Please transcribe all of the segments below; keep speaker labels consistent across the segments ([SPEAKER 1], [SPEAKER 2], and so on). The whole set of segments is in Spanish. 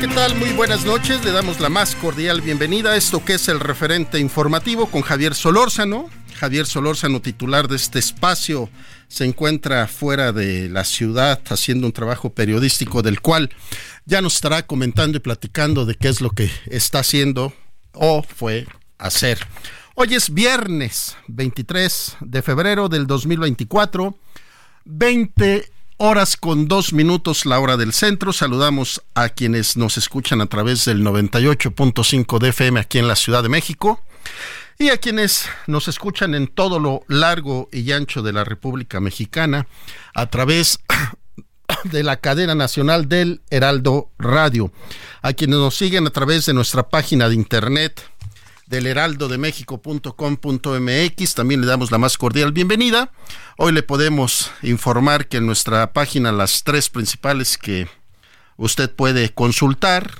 [SPEAKER 1] ¿Qué tal? Muy buenas noches. Le damos la más cordial bienvenida a esto que es el referente informativo con Javier Solórzano. Javier Solórzano, titular de este espacio, se encuentra fuera de la ciudad haciendo un trabajo periodístico del cual ya nos estará comentando y platicando de qué es lo que está haciendo o fue hacer. Hoy es viernes 23 de febrero del 2024, 20 horas con dos minutos la hora del centro. Saludamos a quienes nos escuchan a través del 98.5 de FM aquí en la Ciudad de México y a quienes nos escuchan en todo lo largo y ancho de la República Mexicana a través de la cadena nacional del Heraldo Radio, a quienes nos siguen a través de nuestra página de internet del heraldodemexico.com.mx. También le damos la más cordial bienvenida. Hoy le podemos informar que en nuestra página las tres principales que usted puede consultar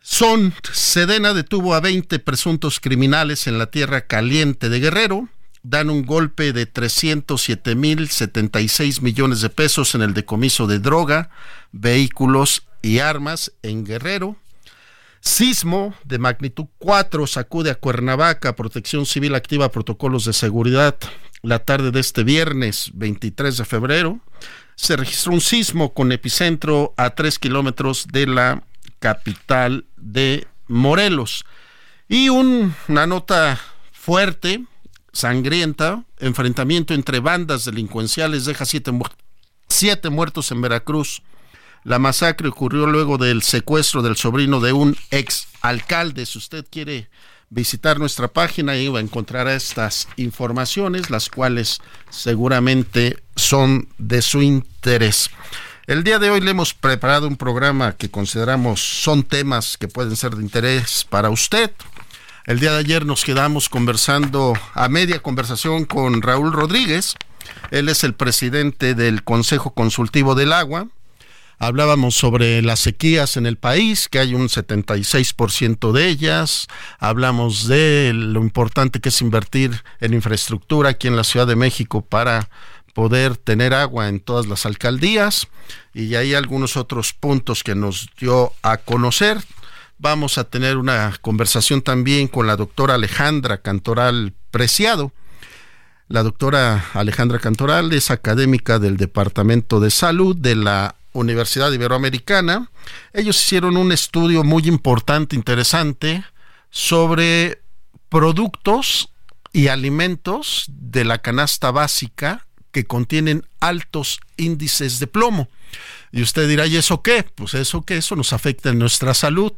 [SPEAKER 1] son Sedena detuvo a 20 presuntos criminales en la tierra caliente de Guerrero, dan un golpe de 307 mil 76 millones de pesos en el decomiso de droga, vehículos y armas en Guerrero. Sismo de magnitud 4 sacude a Cuernavaca, Protección Civil activa protocolos de seguridad. La tarde de este viernes 23 de febrero se registró un sismo con epicentro a 3 kilómetros de la capital de Morelos. Y un, una nota fuerte, sangrienta, enfrentamiento entre bandas delincuenciales deja siete, mu siete muertos en Veracruz. La masacre ocurrió luego del secuestro del sobrino de un ex alcalde. Si usted quiere visitar nuestra página, ahí va a encontrar estas informaciones, las cuales seguramente son de su interés. El día de hoy le hemos preparado un programa que consideramos son temas que pueden ser de interés para usted. El día de ayer nos quedamos conversando a media conversación con Raúl Rodríguez. Él es el presidente del Consejo Consultivo del Agua hablábamos sobre las sequías en el país, que hay un 76% de ellas, hablamos de lo importante que es invertir en infraestructura aquí en la Ciudad de México para poder tener agua en todas las alcaldías y hay algunos otros puntos que nos dio a conocer. Vamos a tener una conversación también con la doctora Alejandra Cantoral Preciado. La doctora Alejandra Cantoral es académica del Departamento de Salud de la Universidad Iberoamericana. Ellos hicieron un estudio muy importante, interesante, sobre productos y alimentos de la canasta básica que contienen altos índices de plomo. Y usted dirá, ¿y eso qué? Pues eso que eso nos afecta en nuestra salud,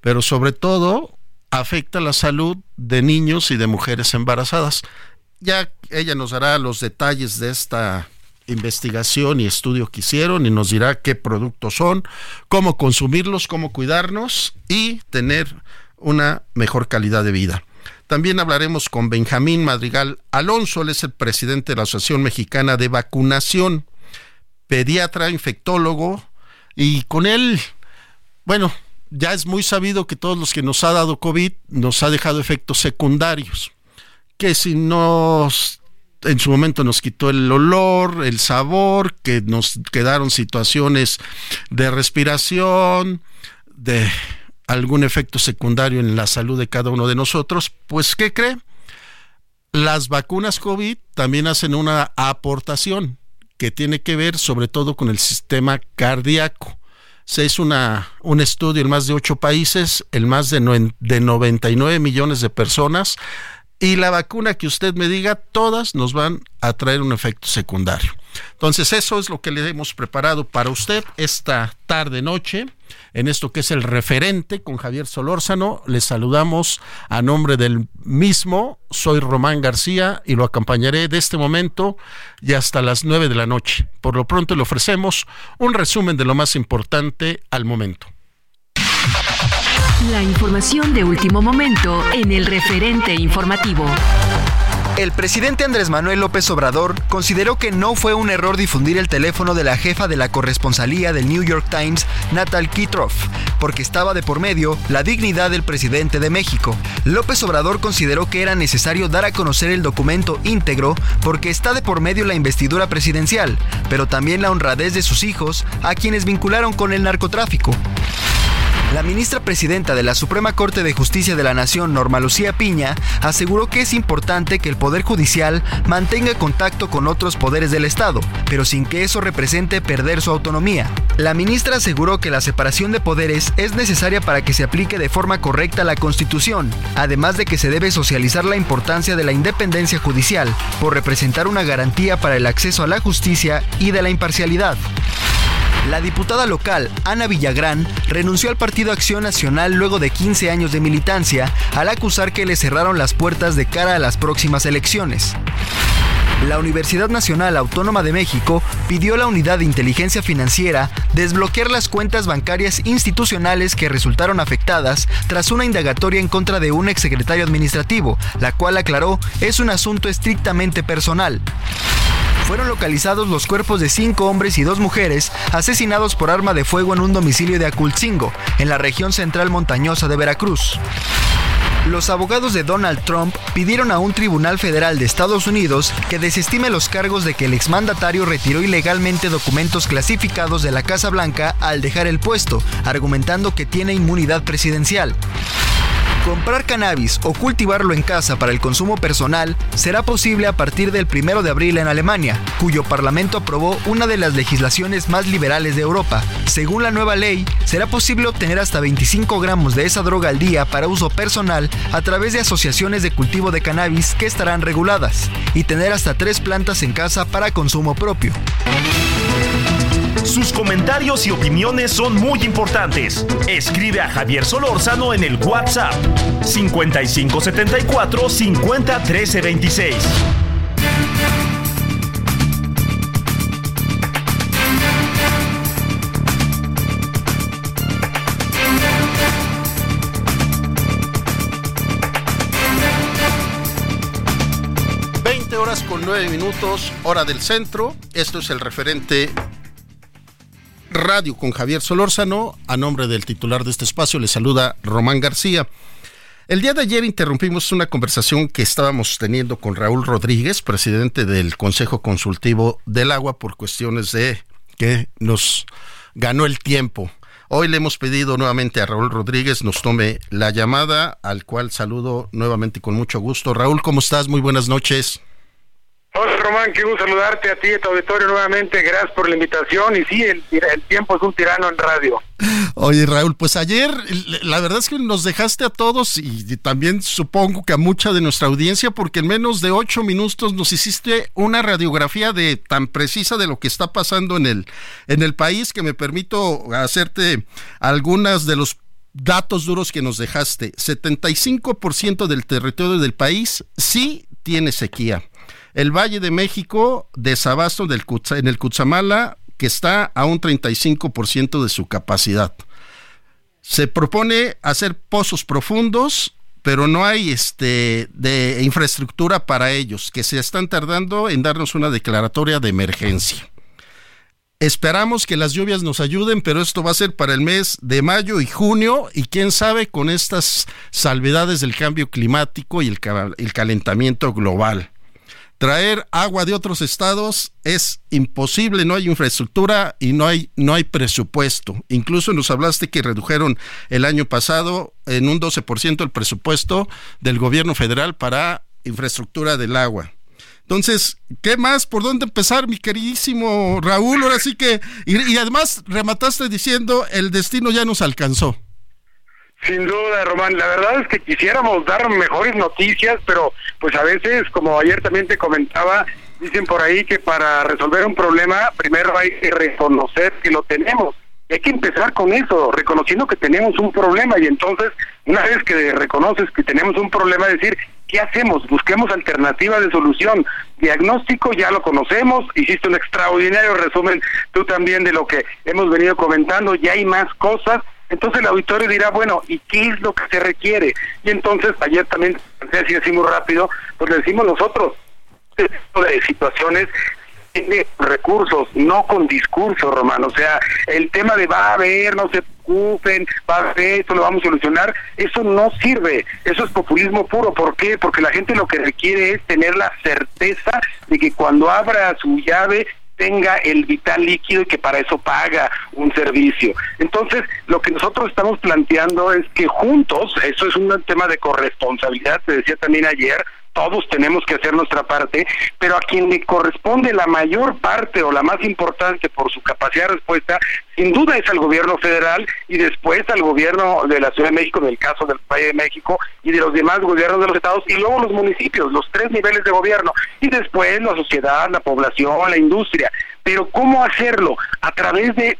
[SPEAKER 1] pero sobre todo afecta la salud de niños y de mujeres embarazadas. Ya ella nos dará los detalles de esta investigación y estudio que hicieron y nos dirá qué productos son, cómo consumirlos, cómo cuidarnos y tener una mejor calidad de vida. También hablaremos con Benjamín Madrigal Alonso, él es el presidente de la Asociación Mexicana de Vacunación, pediatra, infectólogo, y con él, bueno, ya es muy sabido que todos los que nos ha dado COVID nos ha dejado efectos secundarios, que si nos en su momento nos quitó el olor, el sabor, que nos quedaron situaciones de respiración, de algún efecto secundario en la salud de cada uno de nosotros, pues ¿qué cree? Las vacunas COVID también hacen una aportación que tiene que ver sobre todo con el sistema cardíaco. Se hizo una, un estudio en más de ocho países, en más de, de 99 millones de personas, y la vacuna que usted me diga, todas nos van a traer un efecto secundario. Entonces, eso es lo que le hemos preparado para usted esta tarde noche en esto que es el referente con Javier Solórzano. Le saludamos a nombre del mismo. Soy Román García y lo acompañaré de este momento y hasta las nueve de la noche. Por lo pronto le ofrecemos un resumen de lo más importante al momento.
[SPEAKER 2] La información de último momento en el referente informativo.
[SPEAKER 3] El presidente Andrés Manuel López Obrador consideró que no fue un error difundir el teléfono de la jefa de la corresponsalía del New York Times, Natal Kitroff, porque estaba de por medio la dignidad del presidente de México. López Obrador consideró que era necesario dar a conocer el documento íntegro porque está de por medio la investidura presidencial, pero también la honradez de sus hijos, a quienes vincularon con el narcotráfico. La ministra presidenta de la Suprema Corte de Justicia de la Nación, Norma Lucía Piña, aseguró que es importante que el Poder Judicial mantenga contacto con otros poderes del Estado, pero sin que eso represente perder su autonomía. La ministra aseguró que la separación de poderes es necesaria para que se aplique de forma correcta la Constitución, además de que se debe socializar la importancia de la independencia judicial por representar una garantía para el acceso a la justicia y de la imparcialidad. La diputada local, Ana Villagrán, renunció al Partido Acción Nacional luego de 15 años de militancia al acusar que le cerraron las puertas de cara a las próximas elecciones. La Universidad Nacional Autónoma de México pidió a la Unidad de Inteligencia Financiera desbloquear las cuentas bancarias institucionales que resultaron afectadas tras una indagatoria en contra de un exsecretario administrativo, la cual aclaró es un asunto estrictamente personal fueron localizados los cuerpos de cinco hombres y dos mujeres asesinados por arma de fuego en un domicilio de Acultzingo, en la región central montañosa de Veracruz. Los abogados de Donald Trump pidieron a un tribunal federal de Estados Unidos que desestime los cargos de que el exmandatario retiró ilegalmente documentos clasificados de la Casa Blanca al dejar el puesto, argumentando que tiene inmunidad presidencial. Comprar cannabis o cultivarlo en casa para el consumo personal será posible a partir del 1 de abril en Alemania, cuyo parlamento aprobó una de las legislaciones más liberales de Europa. Según la nueva ley, será posible obtener hasta 25 gramos de esa droga al día para uso personal a través de asociaciones de cultivo de cannabis que estarán reguladas, y tener hasta tres plantas en casa para consumo propio.
[SPEAKER 4] Sus comentarios y opiniones son muy importantes. Escribe a Javier Solórzano en el WhatsApp 5574 50 13 26.
[SPEAKER 1] horas con 9 minutos, hora del centro. Esto es el referente Radio con Javier Solórzano. A nombre del titular de este espacio le saluda Román García. El día de ayer interrumpimos una conversación que estábamos teniendo con Raúl Rodríguez, presidente del Consejo Consultivo del Agua, por cuestiones de que nos ganó el tiempo. Hoy le hemos pedido nuevamente a Raúl Rodríguez nos tome la llamada, al cual saludo nuevamente con mucho gusto. Raúl, ¿cómo estás? Muy buenas noches.
[SPEAKER 5] Hola Román, qué gusto saludarte a ti y a tu auditorio nuevamente. Gracias por la invitación. Y sí, el, el, tiempo es un tirano en radio.
[SPEAKER 1] Oye Raúl, pues ayer la verdad es que nos dejaste a todos y, también supongo que a mucha de nuestra audiencia porque en menos de ocho minutos nos hiciste una radiografía de tan precisa de lo que está pasando en el, en el país que me permito hacerte algunas de los datos duros que nos dejaste. 75% del territorio del país sí tiene sequía. El Valle de México, desabasto del, en el Cutzamala, que está a un 35% de su capacidad. Se propone hacer pozos profundos, pero no hay este de infraestructura para ellos, que se están tardando en darnos una declaratoria de emergencia. Esperamos que las lluvias nos ayuden, pero esto va a ser para el mes de mayo y junio y quién sabe con estas salvedades del cambio climático y el calentamiento global. Traer agua de otros estados es imposible, no hay infraestructura y no hay, no hay presupuesto. Incluso nos hablaste que redujeron el año pasado en un 12% el presupuesto del gobierno federal para infraestructura del agua. Entonces, ¿qué más? ¿Por dónde empezar, mi queridísimo Raúl? Ahora sí que, y, además remataste diciendo, el destino ya nos alcanzó.
[SPEAKER 5] Sin duda, Román. La verdad es que quisiéramos dar mejores noticias, pero pues a veces, como ayer también te comentaba, dicen por ahí que para resolver un problema, primero hay que reconocer que lo tenemos. Y hay que empezar con eso, reconociendo que tenemos un problema y entonces, una vez que reconoces que tenemos un problema, decir, ¿Qué hacemos? Busquemos alternativas de solución. Diagnóstico ya lo conocemos, hiciste un extraordinario resumen tú también de lo que hemos venido comentando, ya hay más cosas. Entonces el auditorio dirá, bueno, ¿y qué es lo que se requiere? Y entonces, ayer también, así decimos rápido, pues le decimos nosotros, este de situaciones tiene recursos, no con discurso, Romano. O sea, el tema de va a haber, no se preocupen, va a haber, esto lo vamos a solucionar, eso no sirve. Eso es populismo puro. ¿Por qué? Porque la gente lo que requiere es tener la certeza de que cuando abra su llave tenga el vital líquido y que para eso paga un servicio. Entonces, lo que nosotros estamos planteando es que juntos, eso es un tema de corresponsabilidad, te decía también ayer, todos tenemos que hacer nuestra parte, pero a quien le corresponde la mayor parte o la más importante por su capacidad de respuesta, sin duda es al gobierno federal y después al gobierno de la Ciudad de México, en el caso del Valle de México, y de los demás gobiernos de los estados, y luego los municipios, los tres niveles de gobierno, y después la sociedad, la población, la industria. Pero ¿cómo hacerlo? A través de,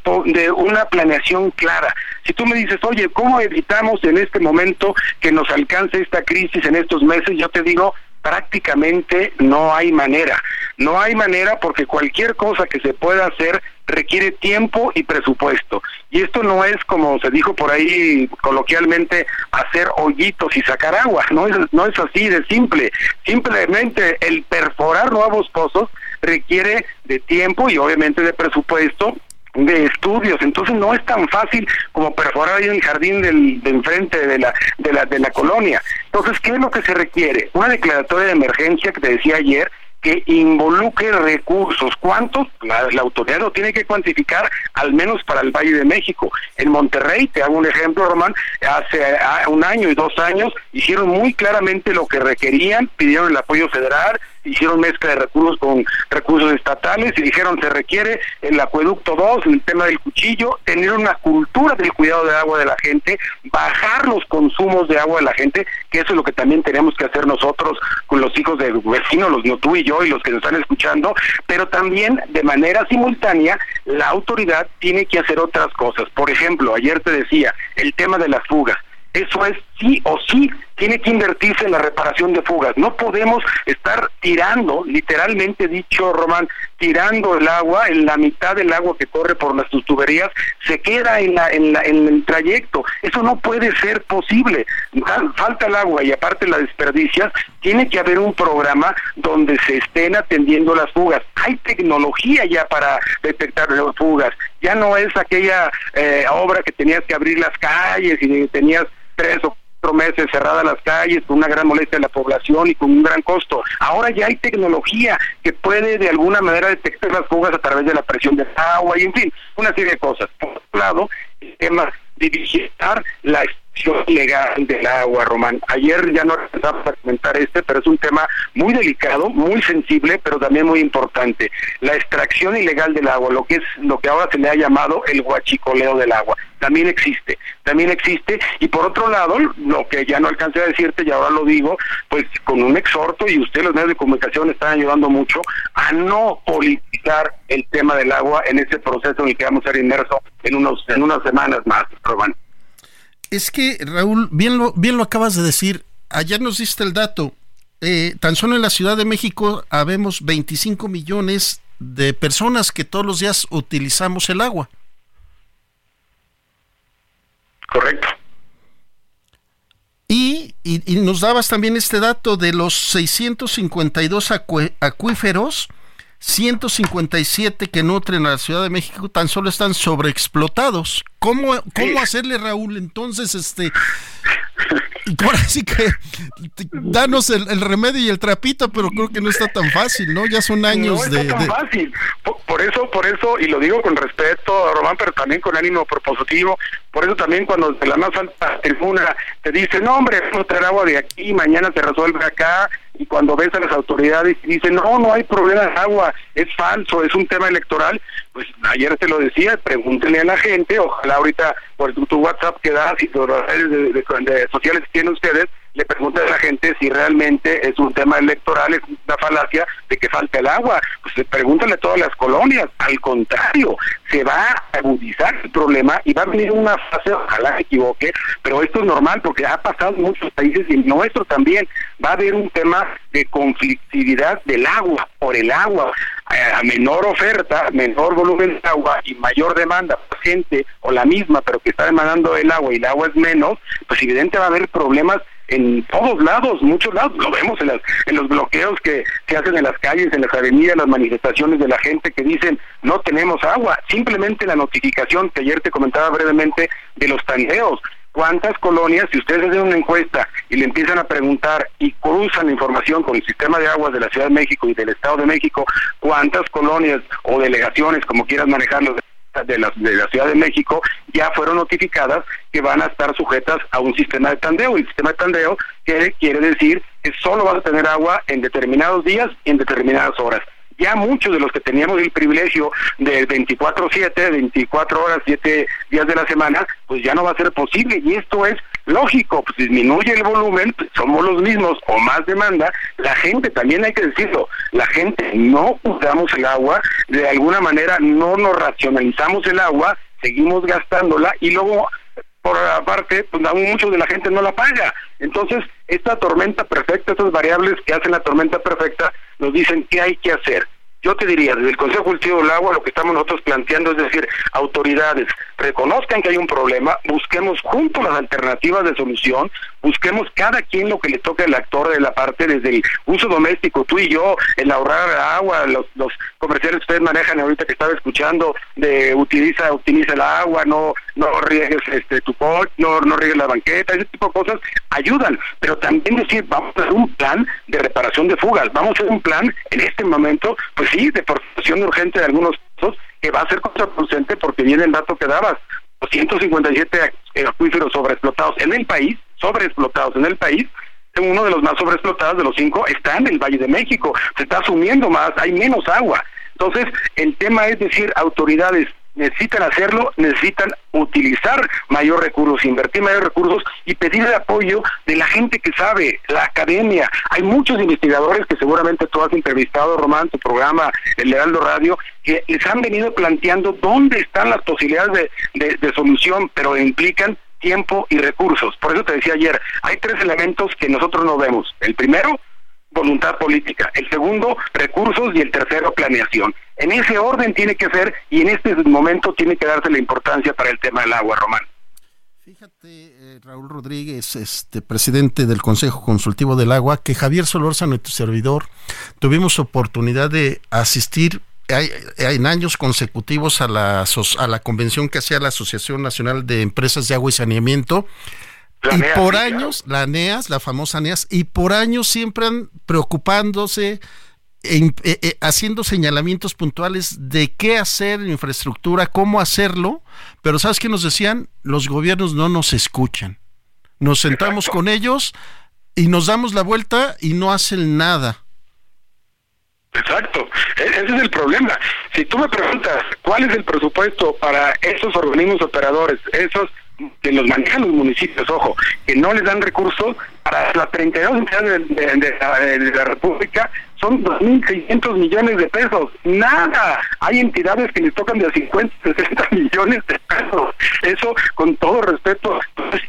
[SPEAKER 5] una planeación clara. Si tú me dices, oye, ¿cómo evitamos en este momento que nos alcance esta crisis en estos meses? Yo te digo, prácticamente no hay manera. No hay manera porque cualquier cosa que se pueda hacer requiere tiempo y presupuesto. Y esto no es como se dijo por ahí coloquialmente hacer hoyitos y sacar agua, no es no es así de simple. Simplemente el perforar nuevos pozos requiere de tiempo y obviamente de presupuesto de estudios, entonces no es tan fácil como perforar ahí el jardín del, de enfrente de la, de la, de la colonia. Entonces, ¿qué es lo que se requiere? Una declaratoria de emergencia que te decía ayer, que involucre recursos. ¿Cuántos? La, autoridad lo tiene que cuantificar, al menos para el Valle de México. En Monterrey, te hago un ejemplo, Román, hace un año y dos años hicieron muy claramente lo que requerían, pidieron el apoyo federal, hicieron mezcla de recursos con recursos estatales y dijeron se requiere el acueducto 2, el tema del cuchillo, tener una cultura del cuidado de agua de la gente, bajar los consumos de agua de la gente, que eso es lo que también tenemos que hacer nosotros con los hijos de vecinos, los no tú y yo y los que nos están escuchando, pero también de manera simultánea la autoridad tiene que hacer otras cosas. Por ejemplo, ayer te decía, el tema de las fugas. Eso es sí o sí tiene que invertirse en la reparación de fugas. No podemos estar tirando, literalmente dicho, Román, tirando el agua, en la mitad del agua que corre por nuestras tuberías, se queda en, la, en, la, en el trayecto. Eso no puede ser posible. Falta el agua y aparte la desperdicias, tiene que haber un programa donde se estén atendiendo las fugas. Hay tecnología ya para detectar las fugas. Ya no es aquella eh, obra que tenías que abrir las calles y tenías tres o cuatro meses cerradas las calles con una gran molestia de la población y con un gran costo. Ahora ya hay tecnología que puede de alguna manera detectar las fugas a través de la presión del agua y en fin, una serie de cosas. Por otro lado, el tema de vigilar la legal del agua, Román. Ayer ya no empezamos a comentar este, pero es un tema muy delicado, muy sensible, pero también muy importante. La extracción ilegal del agua, lo que es lo que ahora se le ha llamado el guachicoleo del agua, también existe, también existe. Y por otro lado, lo que ya no alcancé a decirte y ahora lo digo, pues con un exhorto y ustedes los medios de comunicación están ayudando mucho a no politizar el tema del agua en ese proceso en el que vamos a ser inmersos en unos en unas semanas más, Román.
[SPEAKER 1] Es que, Raúl, bien lo, bien lo acabas de decir. Ayer nos diste el dato. Eh, tan solo en la Ciudad de México habemos 25 millones de personas que todos los días utilizamos el agua.
[SPEAKER 5] Correcto.
[SPEAKER 1] Y, y, nos dabas también este dato de los 652 acuíferos, 157 que nutren a la Ciudad de México tan solo están sobreexplotados. ¿Cómo, cómo hacerle, Raúl, entonces, este, ahora sí que danos el, remedio y el trapito, pero creo que no está tan fácil, ¿no? Ya son años
[SPEAKER 5] no está
[SPEAKER 1] tan
[SPEAKER 5] fácil. Por, eso, por eso, y lo digo con respeto, Román, pero también con ánimo propositivo, por eso también cuando de la más alta tribuna te dice, no hombre, vamos a traer agua de aquí, mañana se resuelve acá, y cuando ves a las autoridades y dicen, no, no hay problema de agua, es falso, es un tema electoral, pues ayer te lo decía, pregúntenle a la gente, ojalá ahorita por tu, WhatsApp que das y por las redes de, sociales que tienen ustedes, le pregunten a la gente si realmente es un tema electoral, es una falacia de que falta el agua. Pues pregúntale a todas las colonias, al contrario, se va a agudizar el problema y va a venir una fase, ojalá me equivoque, pero esto es normal porque ha pasado en muchos países y en nuestro también. Va a haber un tema de conflictividad del agua, por el agua. A menor oferta, menor volumen de agua y mayor demanda, gente o la misma, pero que está demandando el agua y el agua es menos, pues evidente va a haber problemas en todos lados, muchos lados, lo vemos en, las, en los bloqueos que se hacen en las calles, en las avenidas, las manifestaciones de la gente que dicen no tenemos agua, simplemente la notificación que ayer te comentaba brevemente de los tandeos, cuántas colonias, si ustedes hacen una encuesta y le empiezan a preguntar y cruzan la información con el sistema de aguas de la Ciudad de México y del Estado de México, cuántas colonias o delegaciones, como quieras manejarlo, de la, de la Ciudad de México ya fueron notificadas que van a estar sujetas a un sistema de tandeo. Y el sistema de tandeo quiere, quiere decir que solo vas a tener agua en determinados días y en determinadas horas ya muchos de los que teníamos el privilegio de 24/7, 24 horas, 7 días de la semana, pues ya no va a ser posible y esto es lógico, pues disminuye el volumen, pues somos los mismos o más demanda, la gente también hay que decirlo, la gente no usamos el agua, de alguna manera no nos racionalizamos el agua, seguimos gastándola y luego por aparte, pues aún muchos de la gente no la paga. Entonces, esta tormenta perfecta, estas variables que hacen la tormenta perfecta, nos dicen qué hay que hacer. Yo te diría, desde el Consejo Cultivo del Agua, lo que estamos nosotros planteando es decir, autoridades, reconozcan que hay un problema, busquemos juntos las alternativas de solución, busquemos cada quien lo que le toque al actor de la parte, desde el uso doméstico, tú y yo, el ahorrar agua, los, los comerciales que ustedes manejan ahorita que estaba escuchando, de utiliza, utiliza el agua, no, no riegues este tu pot, no, no riegues la banqueta, ese tipo de cosas ayudan, pero también decir, vamos a hacer un plan de reparación de fugas, vamos a hacer un plan en este momento, pues sí, de formación urgente de algunos casos, que va a ser contraproducente porque viene el dato que dabas, 257 acuíferos sobreexplotados en el país, sobreexplotados en el país, uno de los más sobreexplotados de los cinco está en el Valle de México, se está asumiendo más, hay menos agua. Entonces, el tema es decir, autoridades necesitan hacerlo, necesitan utilizar mayor recursos, invertir mayor recursos y pedir el apoyo de la gente que sabe, la academia. Hay muchos investigadores que seguramente tú has entrevistado, Román, tu programa, el Heraldo Radio, que les han venido planteando dónde están las posibilidades de, de solución, pero implican tiempo y recursos. Por eso te decía ayer, hay tres elementos que nosotros no vemos. El primero, voluntad política. El segundo, recursos y el tercero, planeación. En ese orden tiene que ser y en este momento tiene que darse la importancia para el tema del agua, Román.
[SPEAKER 1] Fíjate, eh, Raúl Rodríguez, este presidente del Consejo Consultivo del Agua, que Javier Solórzano y tu servidor tuvimos oportunidad de asistir hay, en años consecutivos a la, a la convención que hacía la Asociación Nacional de Empresas de Agua y Saneamiento y por años, la ANEAS, la famosa ANEAS, y por años siempre han preocupándose, e, e, haciendo señalamientos puntuales de qué hacer en infraestructura, cómo hacerlo, pero ¿sabes qué nos decían? Los gobiernos no nos escuchan. Nos sentamos con ellos y nos damos la vuelta y no hacen nada.
[SPEAKER 5] Exacto, e, ese es el problema. Si tú me preguntas cuál es el presupuesto para esos organismos operadores, esos que los manejan los municipios, ojo, que no les dan recursos para las 32 entidades de, de, de la República son 2.600 millones de pesos. Nada. Hay entidades que les tocan de 50, 60 millones de pesos. Eso, con todo respeto,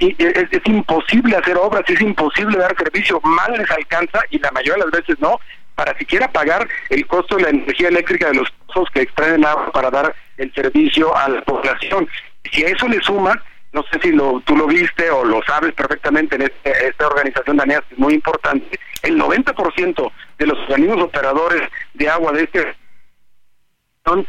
[SPEAKER 5] es, es, imposible hacer obras, es imposible dar servicio. Mal les alcanza y la mayoría de las veces no para siquiera pagar el costo de la energía eléctrica de los pozos que extraen agua para dar el servicio a la población. Si a eso le suma no sé si lo, tú lo viste o lo sabes perfectamente en este, esta organización danesa, es muy importante, el 90% de los organismos operadores de agua de este son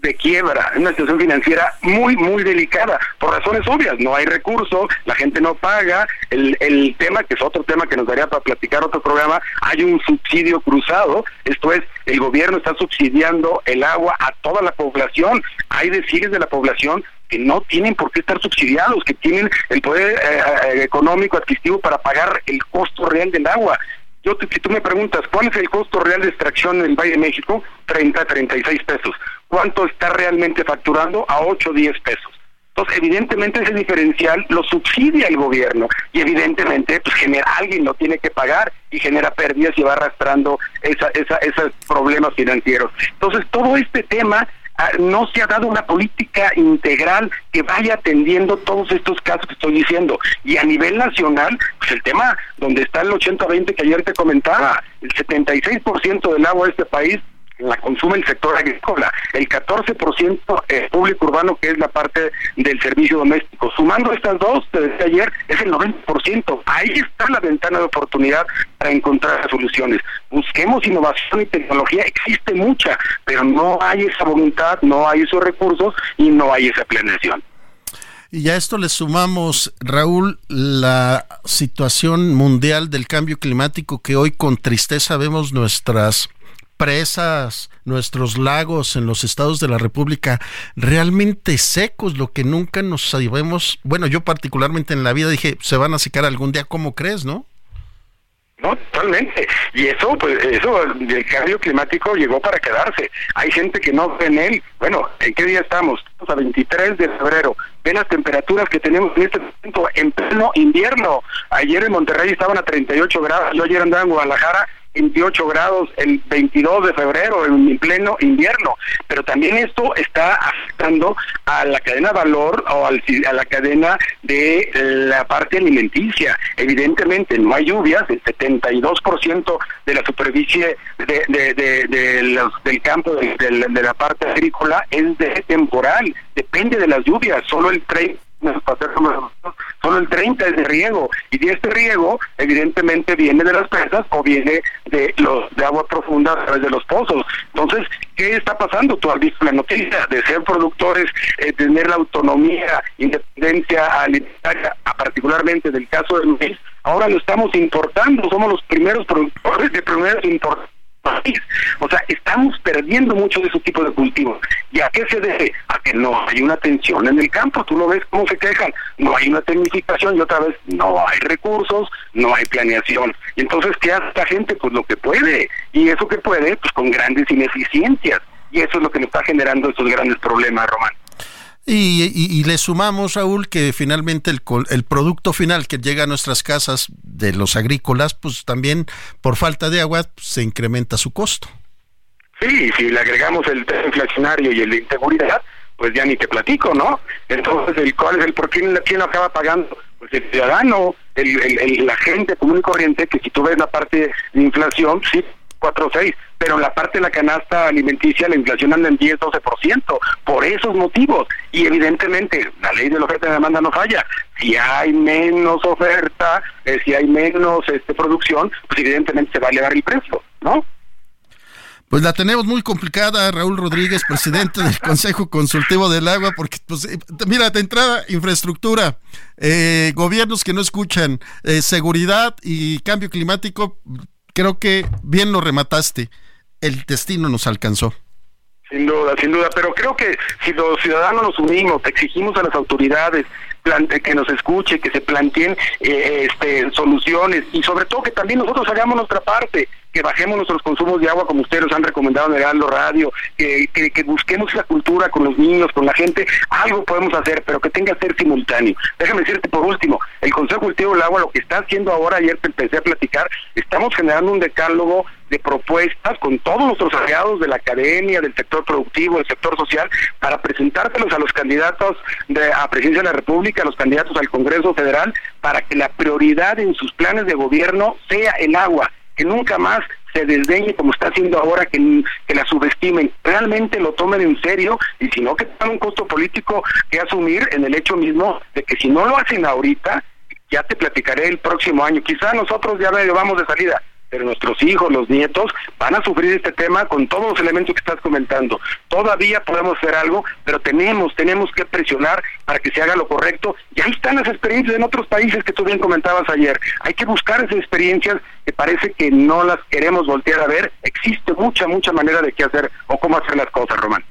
[SPEAKER 5] de quiebra, una situación financiera muy, muy delicada, por razones obvias, no hay recursos, la gente no paga, el, el tema, que es otro tema que nos daría para platicar otro programa, hay un subsidio cruzado, esto es, el gobierno está subsidiando el agua a toda la población, hay deciles de la población que no tienen por qué estar subsidiados, que tienen el poder eh, eh, económico adquisitivo para pagar el costo real del agua. Yo, si tú me preguntas, ¿cuál es el costo real de extracción en el Valle de México? 30, 36 pesos. ¿Cuánto está realmente facturando? A 8, 10 pesos. Entonces, evidentemente ese diferencial lo subsidia el gobierno y evidentemente pues genera, alguien lo tiene que pagar y genera pérdidas y va arrastrando esa, esa, esos problemas financieros. Entonces, todo este tema Ah, no se ha dado una política integral que vaya atendiendo todos estos casos que estoy diciendo. Y a nivel nacional, pues el tema donde está el 80-20 que ayer te comentaba, el 76% del agua de este país la consume el sector agrícola, el 14% es público urbano, que es la parte del servicio doméstico. Sumando estas dos, te decía ayer, es el 90%. Ahí está la ventana de oportunidad para encontrar soluciones. Busquemos innovación y tecnología, existe mucha, pero no hay esa voluntad, no hay esos recursos y no hay esa planeación.
[SPEAKER 1] Y a esto le sumamos, Raúl, la situación mundial del cambio climático que hoy con tristeza vemos nuestras presas, nuestros lagos en los estados de la República realmente secos, lo que nunca nos sabemos, bueno, yo particularmente en la vida dije, se van a secar algún día, ¿cómo crees, no?
[SPEAKER 5] No, totalmente. Y eso, pues, eso del cambio climático llegó para quedarse. Hay gente que no ve en él. Bueno, ¿en qué día estamos? Estamos a 23 de febrero. Ven las temperaturas que tenemos en este momento en pleno invierno. Ayer en Monterrey estaban a 38 grados. Yo ayer andaba en Guadalajara 28 grados el 22 de febrero, en pleno invierno. Pero también esto está afectando a la cadena de valor o a la cadena de la parte alimenticia. Evidentemente, no hay lluvias, el 72% de la superficie de, de, los, del campo, de, de la parte agrícola, es de temporal, depende de las lluvias, solo el 30 solo el 30 es de riego y de este riego evidentemente viene de las presas o viene de los de agua profunda a través de los pozos. Entonces, ¿qué está pasando? Tú has visto la noticia de ser productores, eh, tener la autonomía, independencia alimentaria, particularmente del caso del maíz, ahora lo estamos importando, somos los primeros productores de primeros importados o sea, estamos perdiendo mucho de ese tipo de cultivos. ¿Y a qué se debe? A que no hay una atención en el campo. Tú lo ves cómo se quejan. No hay una tecnificación y otra vez no hay recursos, no hay planeación. Y entonces, ¿qué hace la gente? Pues lo que puede. Y eso que puede, pues con grandes ineficiencias. Y eso es lo que nos está generando estos grandes problemas, Román.
[SPEAKER 1] Y, le sumamos, Raúl, que finalmente el, el producto final que llega a nuestras casas de los agrícolas, pues también por falta de agua se incrementa su costo.
[SPEAKER 5] Sí, si le agregamos el tema inflacionario y el de inseguridad, pues ya ni te platico, ¿no? Entonces, el, ¿cuál es el por quién, quién lo acaba pagando? Pues el ciudadano, el, el, la gente común y corriente, que si tú ves la parte de inflación, sí, 4 o 6, pero en la parte de la canasta alimenticia la inflación anda en 10-12%, por esos motivos. Y evidentemente la ley de la oferta y demanda no falla. Si hay menos oferta, eh, si hay menos este, producción, pues evidentemente se va a elevar el precio, ¿no?
[SPEAKER 1] Pues la tenemos muy complicada, Raúl Rodríguez, presidente del Consejo Consultivo del Agua, porque, pues, eh, mira, de entrada, infraestructura, eh, gobiernos que no escuchan, seguridad y cambio climático, creo que bien lo remataste, el destino nos alcanzó.
[SPEAKER 5] Sin duda, sin duda, pero creo que si los ciudadanos nos unimos, exigimos a las autoridades que nos escuche, que se planteen eh, este, soluciones y sobre todo que también nosotros hagamos nuestra parte, que bajemos nuestros consumos de agua como ustedes nos han recomendado en el Heraldo Radio, que, que, busquemos esa cultura con los niños, con la gente, algo podemos hacer, pero que tenga que ser simultáneo. Déjame decirte por último, el Consejo Cultivo del Agua lo que está haciendo ahora, ayer te empecé a platicar, estamos generando un decálogo de propuestas con todos nuestros aliados de la academia, del sector productivo, del sector social, para presentárselos a los candidatos de, a presidencia de la República, a los candidatos al Congreso Federal, para que la prioridad en sus planes de gobierno sea el agua, que nunca más se desdeñe como está haciendo ahora, que, la subestimen, realmente lo tomen en serio y si no que tengan un costo político que asumir en el hecho mismo de que si no lo hacen ahorita, ya te platicaré el próximo año. Quizá nosotros ya vamos de salida, pero nuestros hijos, los nietos, van a sufrir este tema con todos los elementos que estás comentando. Todavía podemos hacer algo, pero tenemos, tenemos que presionar para que se haga lo correcto. Y ahí están las experiencias en otros países que tú bien comentabas ayer. Hay que buscar esas experiencias que parece que no las queremos voltear a ver. Existe mucha, mucha manera de qué hacer o cómo hacer las cosas, Román.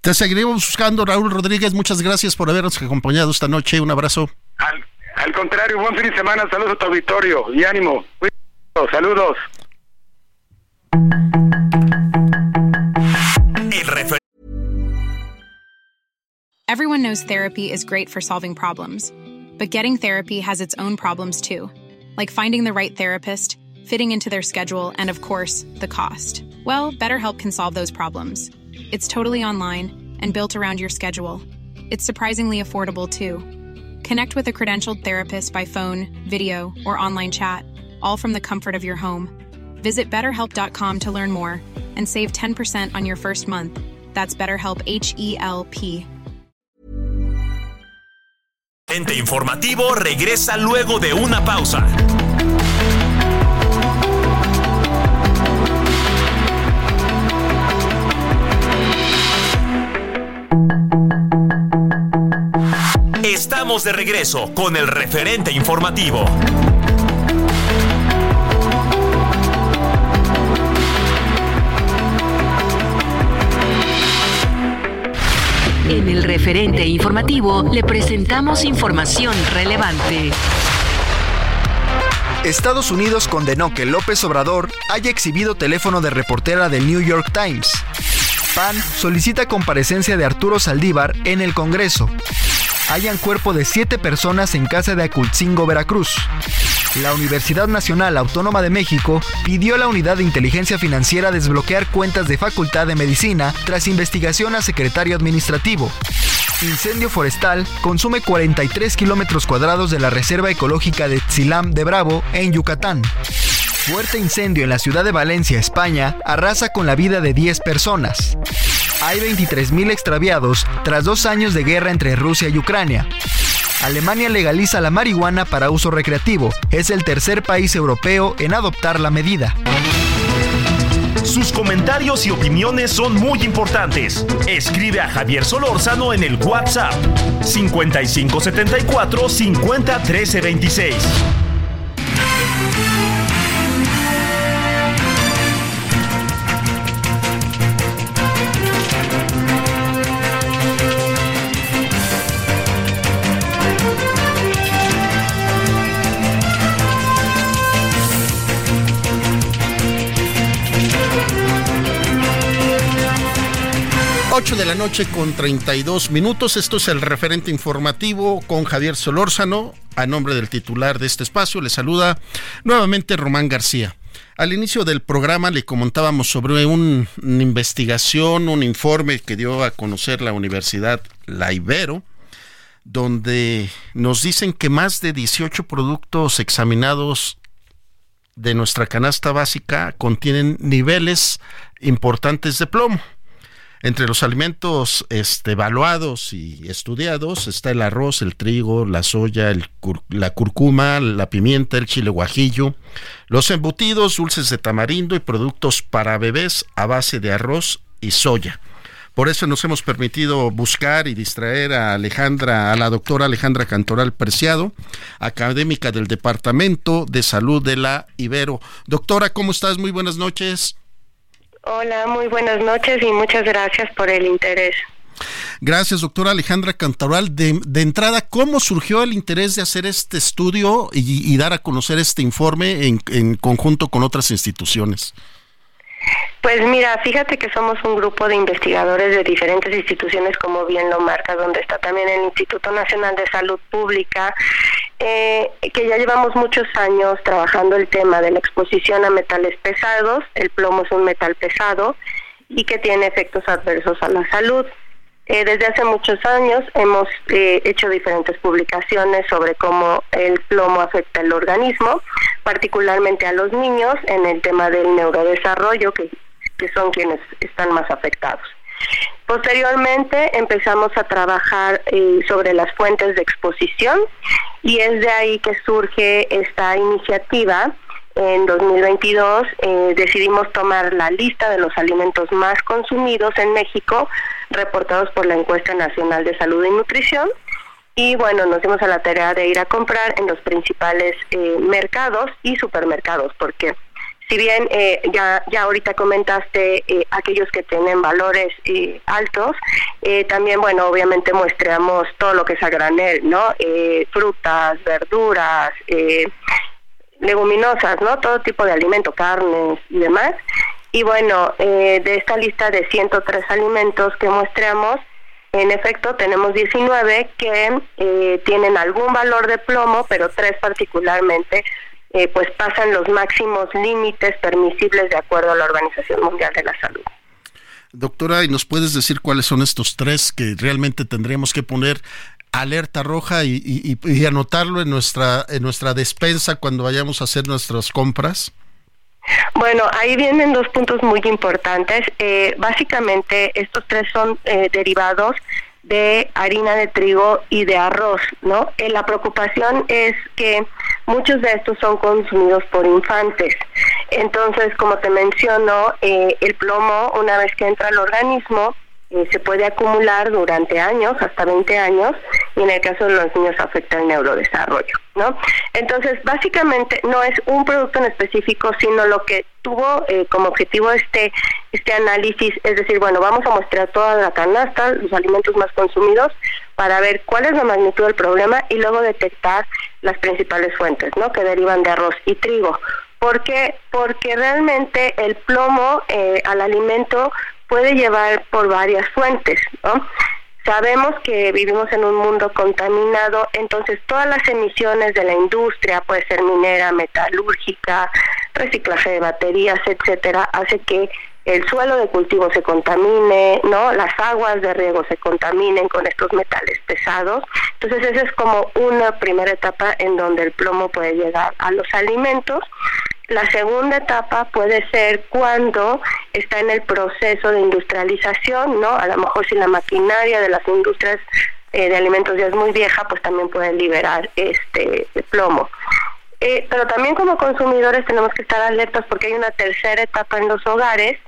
[SPEAKER 1] Te seguiremos buscando, Raúl Rodríguez. Muchas gracias por habernos acompañado esta noche. Un abrazo.
[SPEAKER 5] Al, al contrario, buen fin de semana. Saludos a tu auditorio y ánimo. Oh, saludos.
[SPEAKER 6] Everyone knows therapy is great for solving problems, but getting therapy has its own problems too, like finding the right therapist, fitting into their schedule, and of course, the cost. Well, BetterHelp can solve those problems. It's totally online and built around your schedule. It's surprisingly affordable too. Connect with a credentialed therapist by phone, video, or online chat all from the comfort of your home. Visit betterhelp.com to learn more and save 10% on your first month. That's BetterHelp H E L P.
[SPEAKER 4] Ente informativo regresa luego de una pausa. Estamos de regreso con el referente informativo.
[SPEAKER 2] En el referente informativo le presentamos información relevante.
[SPEAKER 3] Estados Unidos condenó que López Obrador haya exhibido teléfono de reportera del New York Times. PAN solicita comparecencia de Arturo Saldívar en el Congreso. Hayan cuerpo de siete personas en casa de Acultzingo, Veracruz. La Universidad Nacional Autónoma de México pidió a la Unidad de Inteligencia Financiera desbloquear cuentas de Facultad de Medicina tras investigación a secretario administrativo. Incendio forestal consume 43 kilómetros cuadrados de la Reserva Ecológica de Tzilam de Bravo, en Yucatán. Fuerte incendio en la ciudad de Valencia, España, arrasa con la vida de 10 personas. Hay 23.000 extraviados tras dos años de guerra entre Rusia y Ucrania. Alemania legaliza la marihuana para uso recreativo. Es el tercer país europeo en adoptar la medida.
[SPEAKER 4] Sus comentarios y opiniones son muy importantes. Escribe a Javier Solórzano en el WhatsApp 5574 501326.
[SPEAKER 1] 8 de la noche con 32 minutos. Esto es el referente informativo con Javier Solórzano. A nombre del titular de este espacio, le saluda nuevamente Román García. Al inicio del programa le comentábamos sobre una investigación, un informe que dio a conocer la Universidad La Ibero, donde nos dicen que más de 18 productos examinados de nuestra canasta básica contienen niveles importantes de plomo. Entre los alimentos este, evaluados y estudiados está el arroz, el trigo, la soya, el la curcuma, la pimienta, el chile guajillo, los embutidos, dulces de tamarindo y productos para bebés a base de arroz y soya. Por eso nos hemos permitido buscar y distraer a Alejandra, a la doctora Alejandra Cantoral Preciado, académica del Departamento de Salud de la Ibero. Doctora, ¿cómo estás? Muy buenas noches.
[SPEAKER 7] Hola, muy buenas noches y muchas gracias por el interés.
[SPEAKER 1] Gracias, doctora Alejandra Cantoral. De, entrada, ¿cómo surgió el interés de hacer este estudio y, dar a conocer este informe en, conjunto con otras instituciones?
[SPEAKER 7] Pues mira, fíjate que somos un grupo de investigadores de diferentes instituciones, como bien lo marca, donde está también el Instituto Nacional de Salud Pública, eh, que ya llevamos muchos años trabajando el tema de la exposición a metales pesados. El plomo es un metal pesado y que tiene efectos adversos a la salud. Eh, desde hace muchos años hemos eh, hecho diferentes publicaciones sobre cómo el plomo afecta el organismo, particularmente a los niños en el tema del neurodesarrollo, que, que son quienes están más afectados. Posteriormente empezamos a trabajar eh, sobre las fuentes de exposición y es de ahí que surge esta iniciativa en 2022 eh, decidimos tomar la lista de los alimentos más consumidos en México, reportados por la encuesta nacional de salud y nutrición. Y bueno, nos dimos a la tarea de ir a comprar en los principales eh, mercados y supermercados, porque si bien eh, ya, ya ahorita comentaste aquellos que tienen valores altos, también, bueno, obviamente muestreamos todo lo que es a granel, ¿no? frutas, verduras, leguminosas, ¿no? Todo tipo de alimento, carnes y demás. Y bueno, eh, de esta lista de 103 alimentos que muestreamos, en efecto tenemos 19 que eh, tienen algún valor de plomo, pero tres particularmente eh, pues pasan los máximos límites permisibles de acuerdo a la Organización Mundial de la Salud.
[SPEAKER 1] Doctora, ¿y nos puedes decir cuáles son estos tres que realmente tendríamos que poner alerta roja y, anotarlo en nuestra, en nuestra despensa cuando vayamos a hacer nuestras compras?
[SPEAKER 7] Bueno, ahí vienen dos puntos muy importantes. Eh, básicamente, estos tres son eh, derivados de harina de trigo y de arroz, ¿no? Eh, la preocupación es que muchos de estos son consumidos por infantes. Entonces, como te menciono, el plomo, una vez que entra al organismo, eh, se puede acumular durante años, hasta 20 años, y en el caso de los niños afecta el neurodesarrollo, ¿no? Entonces, básicamente no es un producto en específico, sino lo que tuvo eh, como objetivo este este análisis, es decir, bueno, vamos a mostrar toda la canasta, los alimentos más consumidos, para ver cuál es la magnitud del problema y luego detectar las principales fuentes, ¿no? Que derivan de arroz y trigo. ¿Por qué? Porque realmente el plomo eh, al alimento puede llevar por varias fuentes, ¿no? Sabemos que vivimos en un mundo contaminado, entonces todas las emisiones de la industria, puede ser minera, metalúrgica, reciclaje de baterías, etcétera, hace que el suelo de cultivo se contamine, ¿no? Las aguas de riego se contaminen con estos metales pesados. Entonces esa es como una primera etapa en donde el plomo puede llegar a los alimentos. La segunda etapa puede ser cuando está en el proceso de industrialización, ¿no? A lo mejor si la maquinaria de las industrias eh, de alimentos ya es muy vieja, pues también pueden liberar este plomo. Eh, pero también como consumidores tenemos que estar alertas porque hay una tercera etapa en los hogares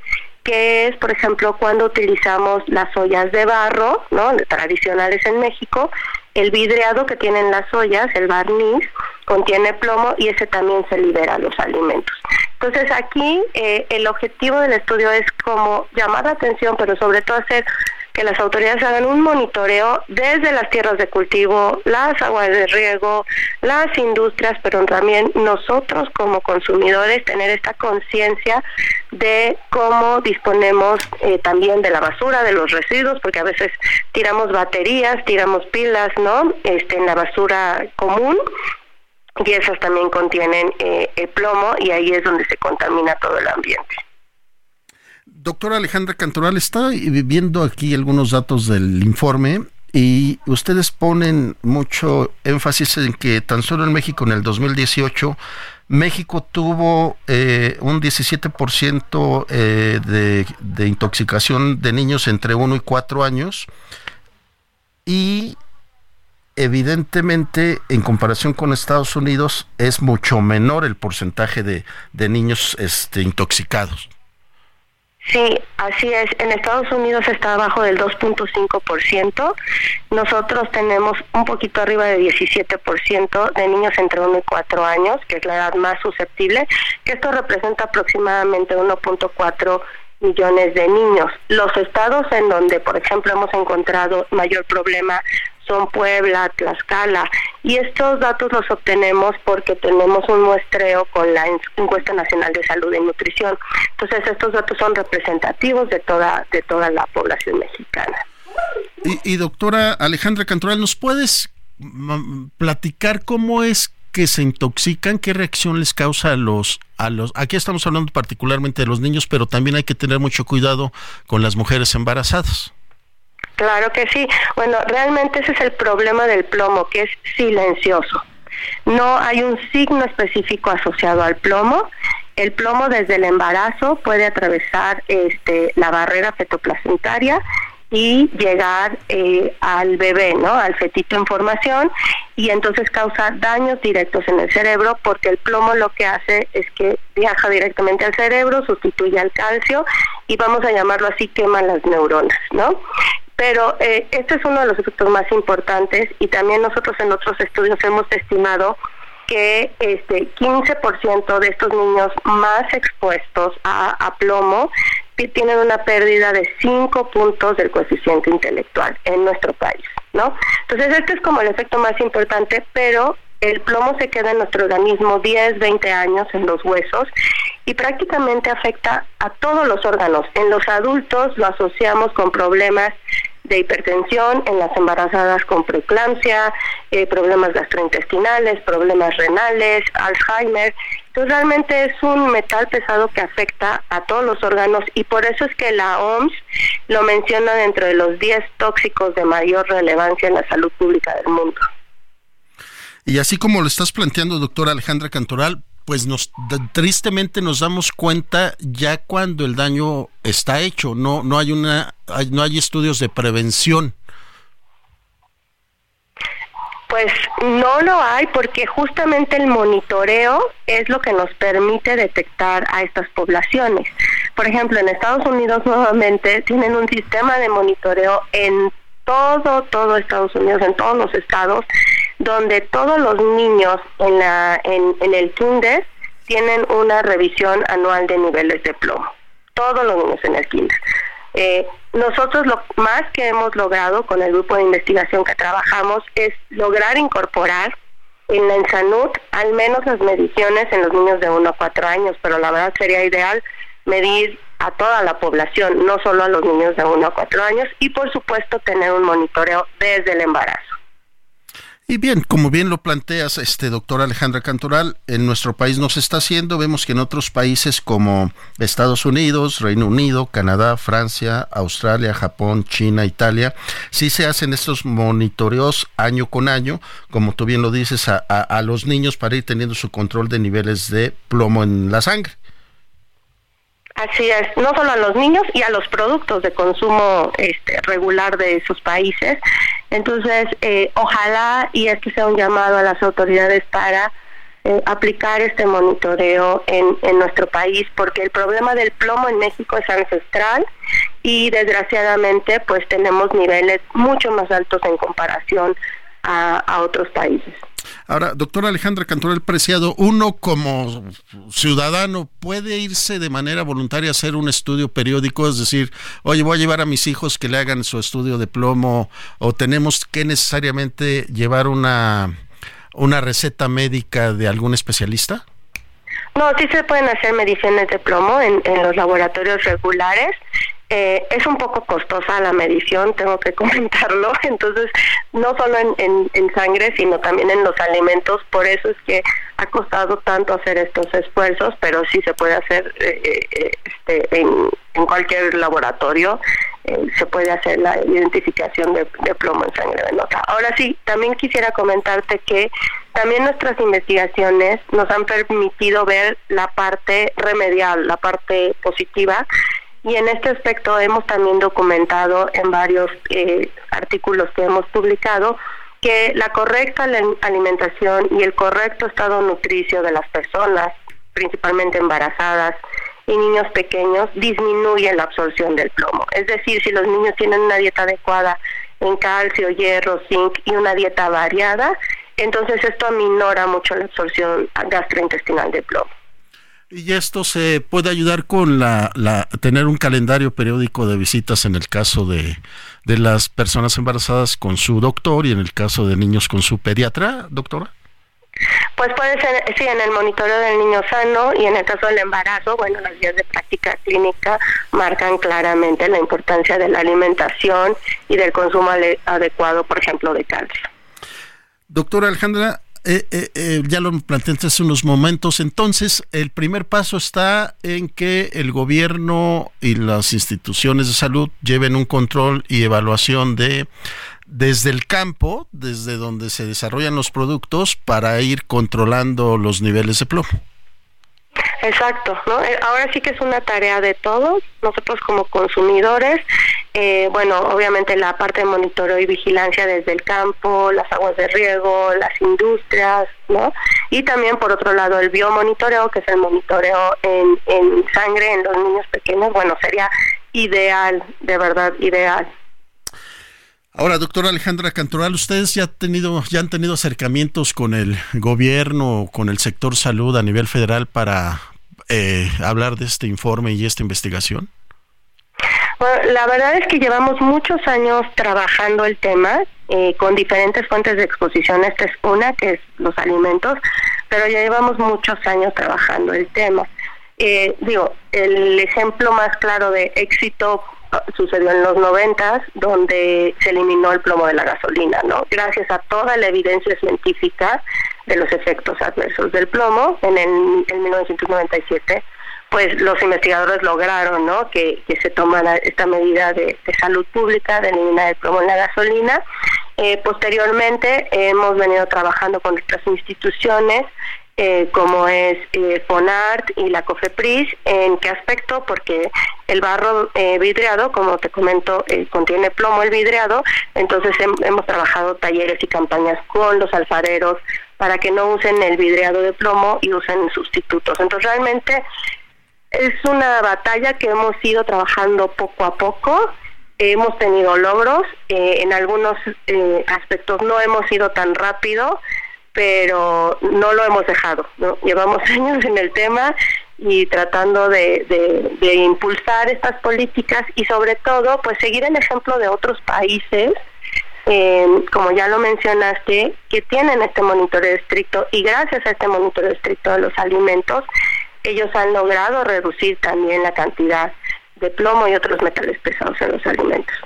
[SPEAKER 7] que es, por ejemplo, cuando utilizamos las ollas de barro, ¿no? tradicionales en México, el vidriado que tienen las ollas, el barniz, contiene plomo y ese también se libera a los alimentos. Entonces aquí eh, el objetivo del estudio es como llamar la atención, pero sobre todo hacer que las autoridades hagan un monitoreo desde las tierras de cultivo, las aguas de riego, las industrias, pero también nosotros como consumidores tener esta conciencia de cómo disponemos eh, también de la basura, de los residuos, porque a veces tiramos baterías, tiramos pilas, ¿no? Este, en la basura común y esas también contienen eh, el plomo y ahí es donde se contamina todo el ambiente.
[SPEAKER 1] Doctora Alejandra Cantoral, está viendo aquí algunos datos del informe y ustedes ponen mucho énfasis en que tan solo en México en el 2018 México tuvo eh, un 17% eh, de, de, intoxicación de niños entre 1 y 4 años y evidentemente en comparación con Estados Unidos es mucho menor el porcentaje de, de niños este, intoxicados.
[SPEAKER 7] Sí, así es. En Estados Unidos está abajo del 2.5%. Nosotros tenemos un poquito arriba de 17% de niños entre 1 y 4 años, que es la edad más susceptible, que esto representa aproximadamente 1.4 millones de niños. Los estados en donde, por ejemplo, hemos encontrado mayor problema son Puebla, Tlaxcala, y estos datos los obtenemos porque tenemos un muestreo con la encuesta nacional de salud y nutrición. Entonces estos datos son representativos de toda de toda la población mexicana.
[SPEAKER 1] Y, doctora Alejandra Cantoral, ¿nos puedes platicar cómo es que se intoxican, qué reacción les causa a los a los aquí estamos hablando particularmente de los niños, pero también hay que tener mucho cuidado con las mujeres embarazadas.
[SPEAKER 7] Claro que sí. Bueno, realmente ese es el problema del plomo, que es silencioso. No hay un signo específico asociado al plomo. El plomo desde el embarazo puede atravesar este, la barrera fetoplacentaria y llegar eh, al bebé, ¿no? Al fetito en formación y entonces causa daños directos en el cerebro porque el plomo lo que hace es que viaja directamente al cerebro, sustituye al calcio y vamos a llamarlo así quema las neuronas, ¿no? Pero eh, este es uno de los efectos más importantes y también nosotros en otros estudios hemos estimado que este 15% de estos niños más expuestos a, plomo tienen una pérdida de 5 puntos del coeficiente intelectual en nuestro país, ¿no? Entonces este es como el efecto más importante, pero el plomo se queda en nuestro organismo 10, 20 años en los huesos y prácticamente afecta a todos los órganos. En los adultos lo asociamos con problemas de hipertensión, en las embarazadas con preeclampsia, eh, problemas gastrointestinales, problemas renales, Alzheimer. Entonces realmente es un metal pesado que afecta a todos los órganos y por eso es que la OMS lo menciona dentro de los 10 tóxicos de mayor relevancia en la salud pública del mundo.
[SPEAKER 1] Y así como lo estás planteando, doctora Alejandra Cantoral, pues nos tristemente nos damos cuenta ya cuando el daño está hecho, no no hay una no hay estudios de prevención.
[SPEAKER 7] Pues no lo hay porque justamente el monitoreo es lo que nos permite detectar a estas poblaciones. Por ejemplo, en Estados Unidos nuevamente tienen un sistema de monitoreo en todo, todo Estados Unidos, en todos los estados, donde todos los niños en, la, en, en el kinder tienen una revisión anual de niveles de plomo. Todos los niños en el kinder. Eh, nosotros lo más que hemos logrado con el grupo de investigación que trabajamos es lograr incorporar en la Ensanud al menos las mediciones en los niños de 1 a 4 años, pero la verdad sería ideal medir a toda la población, no solo a los niños de 1 a 4 años, y por supuesto tener un monitoreo desde el embarazo.
[SPEAKER 1] Y bien, como bien lo planteas, este doctor Alejandra Cantoral, en nuestro país no se está haciendo, vemos que en otros países como Estados Unidos, Reino Unido, Canadá, Francia, Australia, Japón, China, Italia, sí se hacen estos monitoreos año con año, como tú bien lo dices, a, a los niños para ir teniendo su control de niveles de plomo en la sangre.
[SPEAKER 7] Así es, no solo a los niños y a los productos de consumo este, regular de esos países. Entonces, eh, ojalá y este sea un llamado a las autoridades para eh, aplicar este monitoreo en, en nuestro país, porque el problema del plomo en México es ancestral y desgraciadamente pues tenemos niveles mucho más altos en comparación a otros países.
[SPEAKER 1] Ahora, doctora Alejandra Cantoral Preciado, uno como ciudadano puede irse de manera voluntaria a hacer un estudio periódico, es decir, oye, voy a llevar a mis hijos que le hagan su estudio de plomo o tenemos que necesariamente llevar una, una receta médica de algún especialista?
[SPEAKER 7] No, sí se pueden hacer mediciones de plomo en, en los laboratorios regulares eh, es un poco costosa la medición, tengo que comentarlo, entonces no solo en, en, sangre, sino también en los alimentos, por eso es que ha costado tanto hacer estos esfuerzos, pero sí se puede hacer eh, eh, este, en, en cualquier laboratorio, se puede hacer la identificación de, de plomo en sangre venosa. Ahora sí, también quisiera comentarte que también nuestras investigaciones nos han permitido ver la parte remedial, la parte positiva, y en este aspecto hemos también documentado en varios eh, artículos que hemos publicado que la correcta alimentación y el correcto estado nutricio de las personas, principalmente embarazadas y niños pequeños, disminuye la absorción del plomo. Es decir, si los niños tienen una dieta adecuada en calcio, hierro, zinc y una dieta variada, entonces esto aminora mucho la absorción gastrointestinal de plomo.
[SPEAKER 1] Y esto se puede ayudar con la, la, tener un calendario periódico de visitas en el caso de, de las personas embarazadas con su doctor y en el caso de niños con su pediatra, doctora.
[SPEAKER 7] Pues puede ser, sí, en el monitoreo del niño sano y en el caso del embarazo, bueno, las guías de práctica clínica marcan claramente la importancia de la alimentación y del consumo adecuado, por ejemplo, de calcio.
[SPEAKER 1] Doctora Alejandra, eh, eh, eh, ya lo planteaste hace unos momentos, entonces el primer paso está en que el gobierno y las instituciones de salud lleven un control y evaluación de desde el campo, desde donde se desarrollan los productos, para ir controlando los niveles de plomo.
[SPEAKER 7] Exacto, ¿no? Eh, ahora sí que es una tarea de todos, nosotros como consumidores, eh, bueno, obviamente la parte de monitoreo y vigilancia desde el campo, las aguas de riego, las industrias, ¿no? Y también por otro lado el biomonitoreo, que es el monitoreo en, en sangre en los niños pequeños, bueno, sería ideal, de verdad, ideal.
[SPEAKER 1] Ahora, doctora Alejandra Cantoral, ustedes ya, tenido, ya han tenido acercamientos con el gobierno, con el sector salud a nivel federal para eh, hablar de este informe y esta investigación.
[SPEAKER 7] Bueno, la verdad es que llevamos muchos años trabajando el tema eh, con diferentes fuentes de exposición. Esta es una, que es los alimentos, pero ya llevamos muchos años trabajando el tema. Eh, digo, el ejemplo más claro de éxito sucedió en los noventas, donde se eliminó el plomo de la gasolina, ¿no? Gracias a toda la evidencia científica de los efectos adversos del plomo, en, el, en 1997, pues los investigadores lograron, ¿no? Que, se tomara esta medida de, salud pública de eliminar el plomo en la gasolina. Eh, posteriormente hemos venido trabajando con otras instituciones eh, como es eh, FONART y la COFEPRIS. ¿En qué aspecto? Porque el barro eh, vidriado, como te comento, eh, contiene plomo el vidriado, entonces hemos trabajado talleres y campañas con los alfareros para que no usen el vidriado de plomo y usen sustitutos. Entonces realmente es una batalla que hemos ido trabajando poco a poco. Hemos tenido logros, en algunos aspectos no hemos ido tan rápido, pero no lo hemos dejado. ¿no? Llevamos años en el tema y tratando de, de, impulsar estas políticas y sobre todo pues seguir el ejemplo de otros países eh, como ya lo mencionaste que tienen este monitoreo estricto y gracias a este monitoreo estricto de los alimentos ellos han logrado reducir también la cantidad de plomo y otros metales pesados en los alimentos.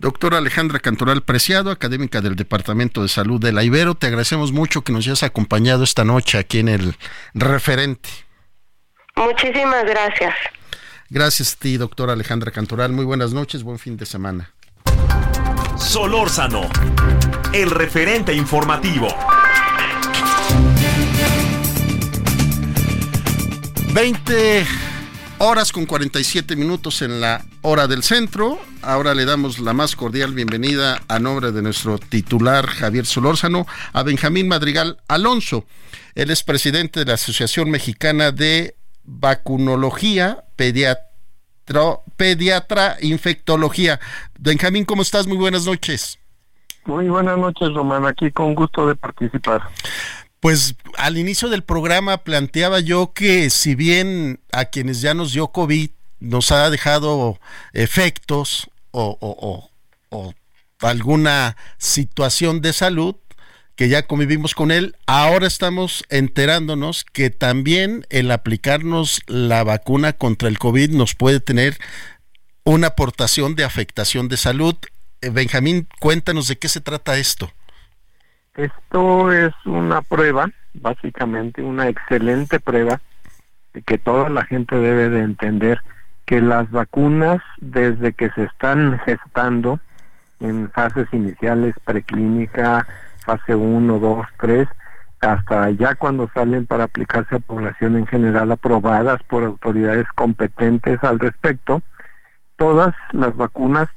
[SPEAKER 1] Doctora Alejandra Cantoral Preciado, académica del Departamento de Salud de la Ibero, te agradecemos mucho que nos hayas acompañado esta noche aquí en el referente.
[SPEAKER 7] Muchísimas gracias.
[SPEAKER 1] Gracias a ti, doctora Alejandra Cantoral. Muy buenas noches, buen fin de semana.
[SPEAKER 4] Solórzano, el referente informativo.
[SPEAKER 1] 20 horas con 47 minutos en la hora del centro. Ahora le damos la más cordial bienvenida a nombre de nuestro titular Javier Solórzano a Benjamín Madrigal Alonso. Él es presidente de la Asociación Mexicana de Vacunología Pediatra, Pediatra Infectología. Benjamín, ¿cómo estás? Muy buenas noches.
[SPEAKER 8] Muy buenas noches, Román. Aquí con gusto de participar.
[SPEAKER 1] Pues al inicio del programa planteaba yo que si bien a quienes ya nos dio COVID nos ha dejado efectos o, alguna situación de salud, que ya convivimos con él, ahora estamos enterándonos que también el aplicarnos la vacuna contra el COVID nos puede tener una aportación de afectación de salud. Eh, Benjamín, cuéntanos de qué se trata esto.
[SPEAKER 8] Esto es una prueba, básicamente una excelente prueba, de que toda la gente debe de entender que las vacunas, desde que se están gestando en fases iniciales, preclínica, fase 1, 2, 3, hasta ya cuando salen para aplicarse a población en general aprobadas por autoridades competentes al respecto, todas las vacunas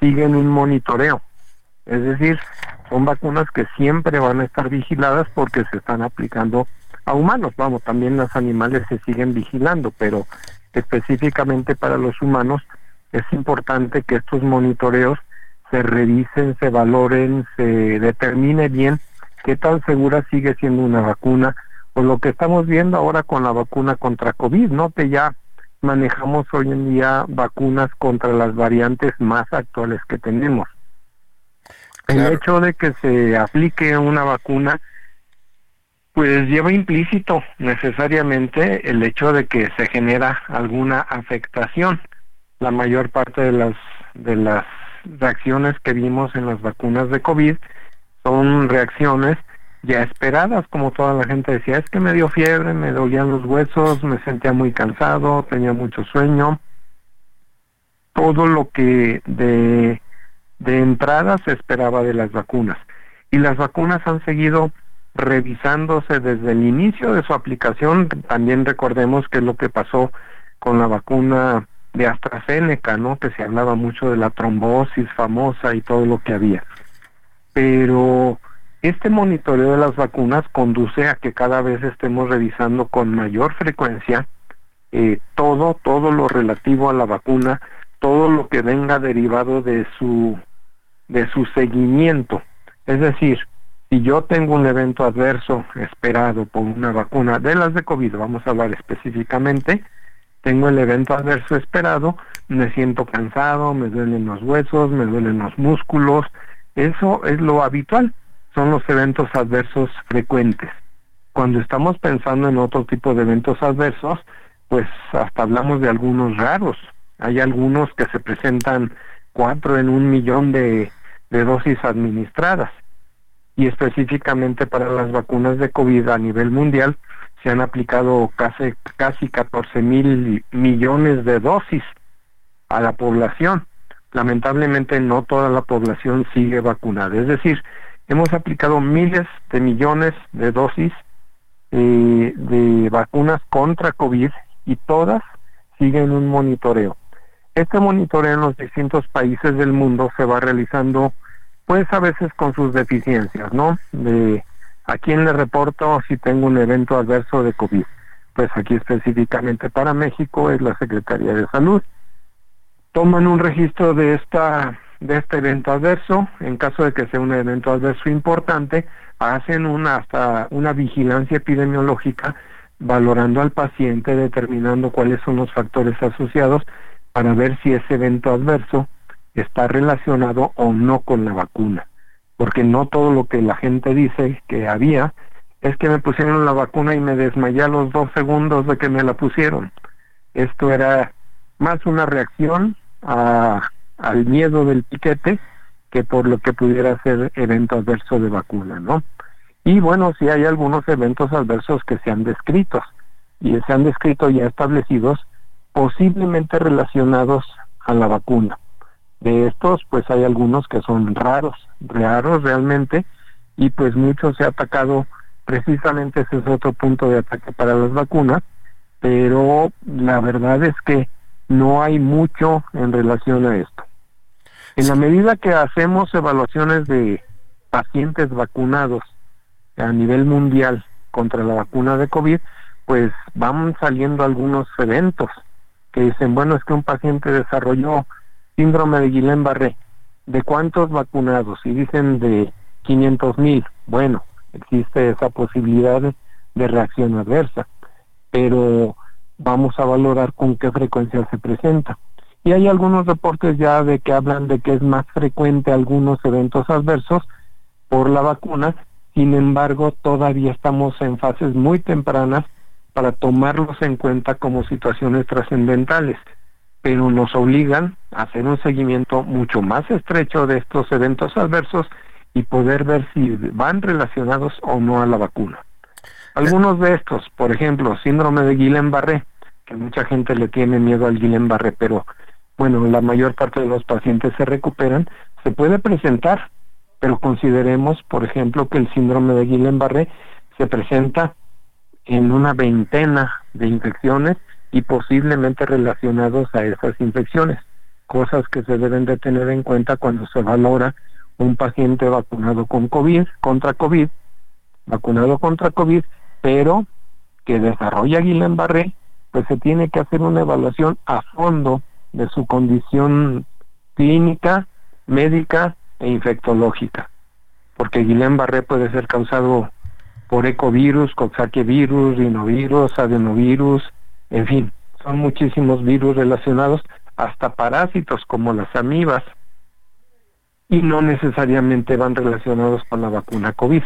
[SPEAKER 8] siguen un monitoreo. Es decir, son vacunas que siempre van a estar vigiladas porque se están aplicando a humanos. Vamos, también los animales se siguen vigilando, pero específicamente para los humanos es importante que estos monitoreos se revisen, se valoren, se determine bien qué tan segura sigue siendo una vacuna Pues lo que estamos viendo ahora con la vacuna contra COVID, ¿no? Que ya manejamos hoy en día vacunas contra las variantes más actuales que tenemos. El hecho de que se aplique una vacuna, pues lleva implícito necesariamente el hecho de que se genera alguna afectación. La mayor parte de las de las reacciones que vimos en las vacunas de COVID son reacciones ya esperadas, como toda la gente decía, es que me dio fiebre, me dolían los huesos, me sentía muy cansado, tenía mucho sueño. Todo lo que de, de entrada se esperaba de las vacunas. Y las vacunas han seguido revisándose desde el inicio de su aplicación. También recordemos que es lo que pasó con la vacuna de AstraZeneca, ¿no? Que se hablaba mucho de la trombosis famosa y todo lo que había. Pero este monitoreo de las vacunas conduce a que cada vez estemos revisando con mayor frecuencia eh, todo, todo lo relativo a la vacuna, todo lo que venga derivado de su, de su seguimiento. Es decir, si yo tengo un evento adverso esperado por una vacuna de las de COVID, vamos a hablar específicamente, tengo el evento adverso esperado, me siento cansado, me duelen los huesos, me duelen los músculos, eso es lo habitual, son los eventos adversos frecuentes. Cuando estamos pensando en otro tipo de eventos adversos, pues hasta hablamos de algunos raros. Hay algunos que se presentan cuatro en un millón de, dosis administradas. Y específicamente para las vacunas de COVID a nivel mundial, se han aplicado casi, casi 14 mil millones de dosis a la población. Lamentablemente no toda la población sigue vacunada. Es decir, hemos aplicado miles de millones de dosis eh, de vacunas contra COVID y todas siguen un monitoreo. Este monitoreo en los distintos países del mundo se va realizando pues a veces con sus deficiencias, ¿no? De ¿A quién le reporto si tengo un evento adverso de COVID? Pues aquí específicamente para México es la Secretaría de Salud. Toman un registro de esta de este evento adverso, en caso de que sea un evento adverso importante, hacen una hasta una vigilancia epidemiológica valorando al paciente, determinando cuáles son los factores asociados para ver si ese evento adverso está relacionado o no con la vacuna porque no todo lo que la gente dice que había es que me pusieron la vacuna y me desmayé a los dos segundos de que me la pusieron. Esto era más una reacción a, al miedo del piquete que por lo que pudiera ser evento adverso de vacuna, ¿no? Y bueno, sí hay algunos eventos adversos que se han descrito y se han descrito ya establecidos posiblemente relacionados a la vacuna. De estos, pues hay algunos que son raros, raros realmente, y pues mucho se ha atacado, precisamente ese es otro punto de ataque para las vacunas, pero la verdad es que no hay mucho en relación a esto. En la medida que hacemos evaluaciones de pacientes vacunados a nivel mundial contra la vacuna de COVID, pues van saliendo algunos eventos que dicen, bueno, es que un paciente desarrolló síndrome de Guillain-Barré. ¿De cuántos vacunados? Y dicen de 500 mil. Bueno, existe esa posibilidad de reacción adversa, pero vamos a valorar con qué frecuencia se presenta. Y hay algunos reportes ya de que hablan de que es más frecuente algunos eventos adversos por la vacuna, sin embargo todavía estamos en fases muy tempranas para tomarlos en cuenta como situaciones trascendentales pero nos obligan a hacer un seguimiento mucho más estrecho de estos eventos adversos y poder ver si van relacionados o no a la vacuna. Algunos de estos, por ejemplo, síndrome de Guillain-Barré, que mucha gente le tiene miedo al Guillain-Barré, pero bueno, la mayor parte de los pacientes se recuperan, se puede presentar, pero consideremos, por ejemplo, que el síndrome de Guillain-Barré se presenta en una veintena de infecciones y posiblemente relacionados a esas infecciones, cosas que se deben de tener en cuenta cuando se valora un paciente vacunado con COVID, contra COVID, vacunado contra COVID, pero que desarrolla Guillain-Barré, pues se tiene que hacer una evaluación a fondo de su condición clínica, médica e infectológica, porque Guillain-Barré puede ser causado por ecovirus, coxsackievirus, rinovirus, adenovirus, en fin, son muchísimos virus relacionados, hasta parásitos como las amibas, y no necesariamente van relacionados con la vacuna COVID.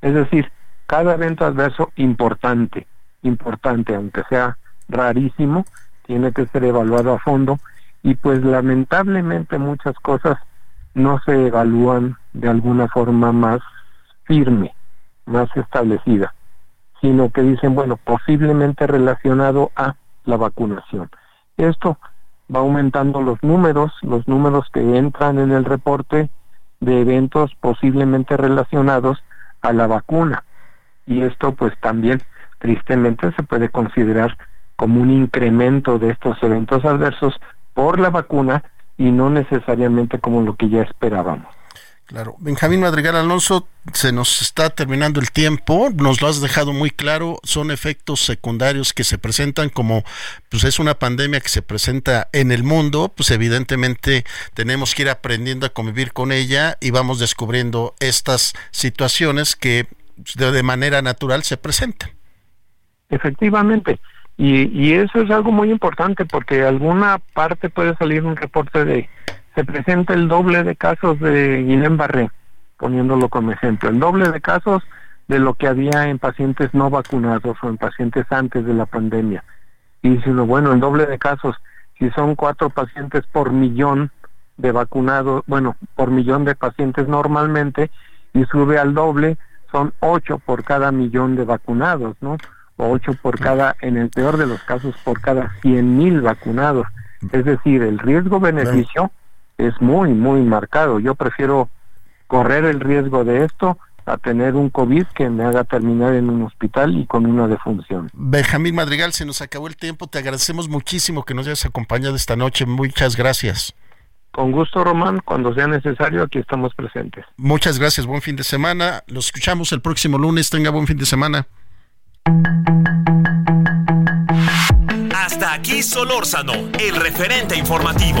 [SPEAKER 8] Es decir, cada evento adverso importante, importante, aunque sea rarísimo, tiene que ser evaluado a fondo y pues lamentablemente muchas cosas no se evalúan de alguna forma más firme, más establecida, sino que dicen, bueno, posiblemente relacionado a la vacunación. Esto va aumentando los números, los números que entran en el reporte de eventos posiblemente relacionados a la vacuna. Y esto pues también tristemente se puede considerar como un incremento de estos eventos adversos por la vacuna y no necesariamente como lo que ya esperábamos.
[SPEAKER 1] Claro. Benjamín Madrigal Alonso, se nos está terminando el tiempo, nos lo has dejado muy claro, son efectos secundarios que se presentan como, pues es una pandemia que se presenta en el mundo, pues evidentemente tenemos que ir aprendiendo a convivir con ella y vamos descubriendo estas situaciones que de manera natural se presentan.
[SPEAKER 8] Efectivamente, y, y eso es algo muy importante porque alguna parte puede salir un reporte de se presenta el doble de casos de Guillain-Barré, poniéndolo como ejemplo, el doble de casos de lo que había en pacientes no vacunados o en pacientes antes de la pandemia. Y dice uno, bueno, el doble de casos, si son cuatro pacientes por millón de vacunados, bueno, por millón de pacientes normalmente, y sube al doble, son ocho por cada millón de vacunados, ¿no? O ocho por cada, en el peor de los casos, por cada cien mil vacunados. Es decir, el riesgo-beneficio es muy, muy marcado. Yo prefiero correr el riesgo de esto a tener un COVID que me haga terminar en un hospital y con una defunción.
[SPEAKER 1] Benjamín Madrigal, se nos acabó el tiempo. Te agradecemos muchísimo que nos hayas acompañado esta noche. Muchas gracias.
[SPEAKER 8] Con gusto, Román. Cuando sea necesario, aquí estamos presentes.
[SPEAKER 1] Muchas gracias. Buen fin de semana. Los escuchamos el próximo lunes. Tenga buen fin de semana.
[SPEAKER 4] Hasta aquí Solórzano, el referente informativo.